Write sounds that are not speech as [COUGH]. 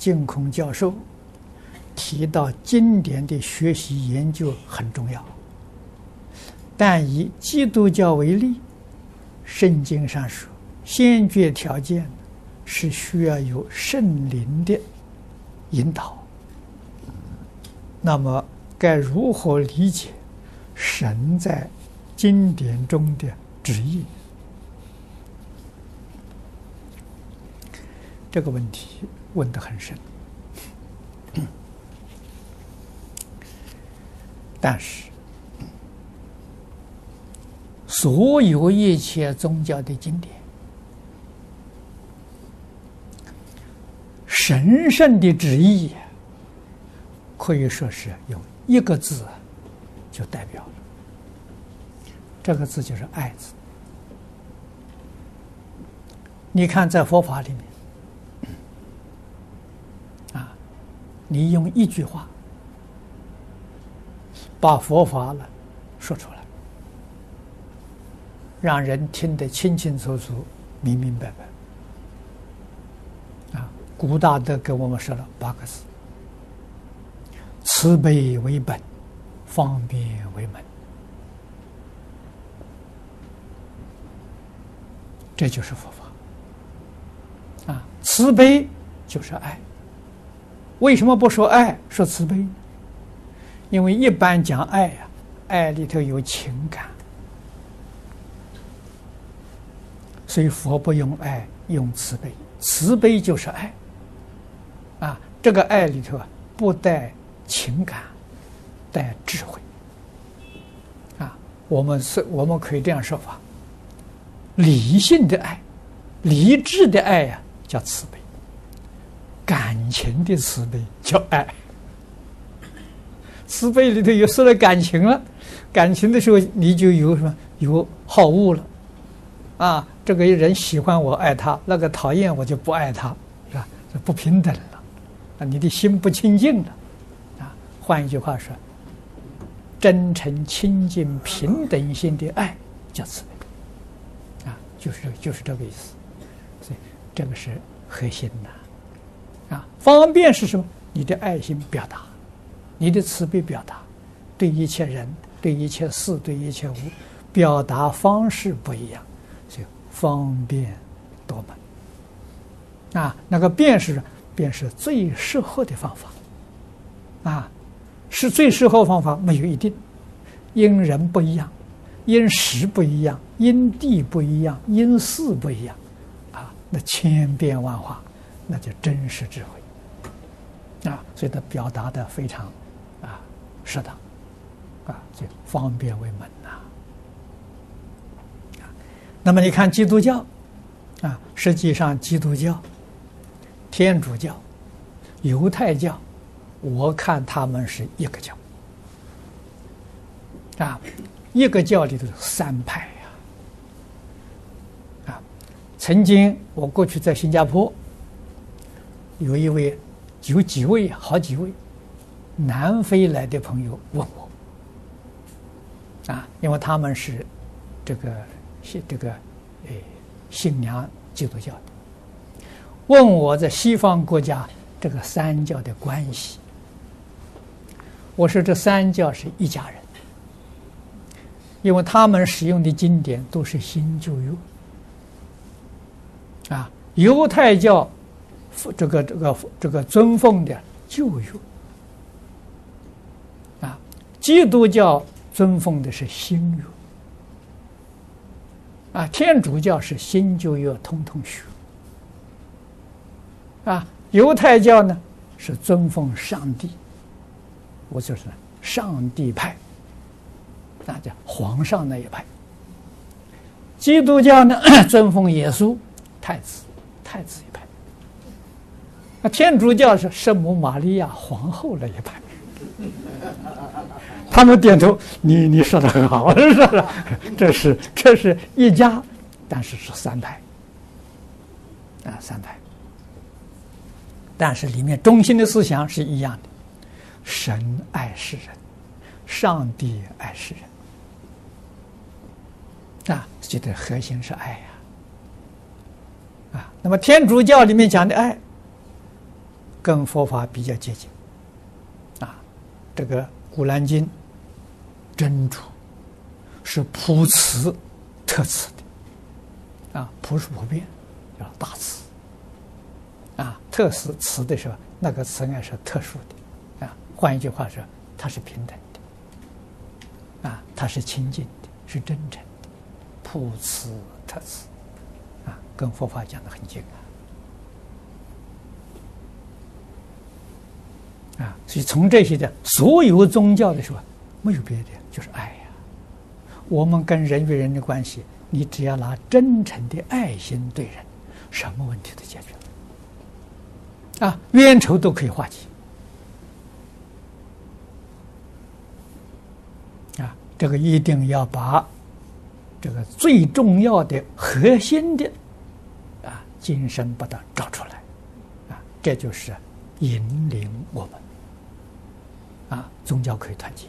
净空教授提到经典的学习研究很重要，但以基督教为例，圣经上说，先决条件是需要有圣灵的引导。那么，该如何理解神在经典中的旨意？这个问题问得很深，[COUGHS] 但是所有一切宗教的经典，神圣的旨意，可以说是用一个字就代表了，这个字就是“爱”字。你看，在佛法里面。你用一句话把佛法了说出来，让人听得清清楚楚、明明白白。啊，古大德给我们说了八个字：慈悲为本，方便为门。这就是佛法。啊，慈悲就是爱。为什么不说爱，说慈悲？因为一般讲爱呀，爱里头有情感，所以佛不用爱，用慈悲。慈悲就是爱，啊，这个爱里头啊，不带情感，带智慧，啊，我们是我们可以这样说法：理性的爱，理智的爱呀，叫慈悲。感情的慈悲叫爱，慈悲里头有说了感情了，感情的时候你就有什么有好恶了，啊，这个人喜欢我爱他，那个讨厌我就不爱他，是吧？这不平等了，啊，你的心不清净了，啊，换一句话说，真诚、清净、平等心的爱叫慈悲，啊，就是就是这个意思，所以这个是核心的。啊方便是什么？你的爱心表达，你的慈悲表达，对一切人、对一切事、对一切物，表达方式不一样，就方便多门。啊，那个便是便是最适合的方法。啊，是最适合方法没有一定，因人不一样，因时不一样，因地不一样，因事不一样，啊，那千变万化。那就真实智慧啊！所以他表达的非常啊适当啊，就方便为门呐。那么你看基督教啊，实际上基督教、天主教、犹太教，我看他们是一个教啊，一个教里头三派呀啊。曾经我过去在新加坡。有一位，有几位，好几位南非来的朋友问我，啊，因为他们是这个信这个诶信仰基督教的，问我在西方国家这个三教的关系。我说这三教是一家人，因为他们使用的经典都是新旧约，啊，犹太教。这个这个这个尊奉的旧约啊，基督教尊奉的是新约啊，天主教是新旧约通通学啊，犹太教呢是尊奉上帝，我就是上帝派，那叫皇上那一派。基督教呢 [COUGHS] 尊奉耶稣太子，太子一派。那天主教是圣母玛利亚皇后那一派，他们点头，你你说的很好，是不是？这是这是一家，但是是三派，啊，三派，但是里面中心的思想是一样的，神爱世人，上帝爱世人，啊，这个核心是爱呀，啊，那么天主教里面讲的爱。跟佛法比较接近。啊，这个《古兰经》真主是普慈特慈的，啊，普是普遍，叫大慈，啊，特慈慈的时候，那个慈爱是特殊的，啊，换一句话说，它是平等的，啊，它是清净的，是真诚的，普慈特慈。啊跟佛法讲的很近。啊，啊，所以从这些的所有宗教的时候，没有别的，就是爱呀。我们跟人与人的关系，你只要拿真诚的爱心对人，什么问题都解决了，啊，冤仇都可以化解。啊，这个一定要把这个最重要的核心的啊。精神把它找出来，啊，这就是引领我们，啊，宗教可以团结。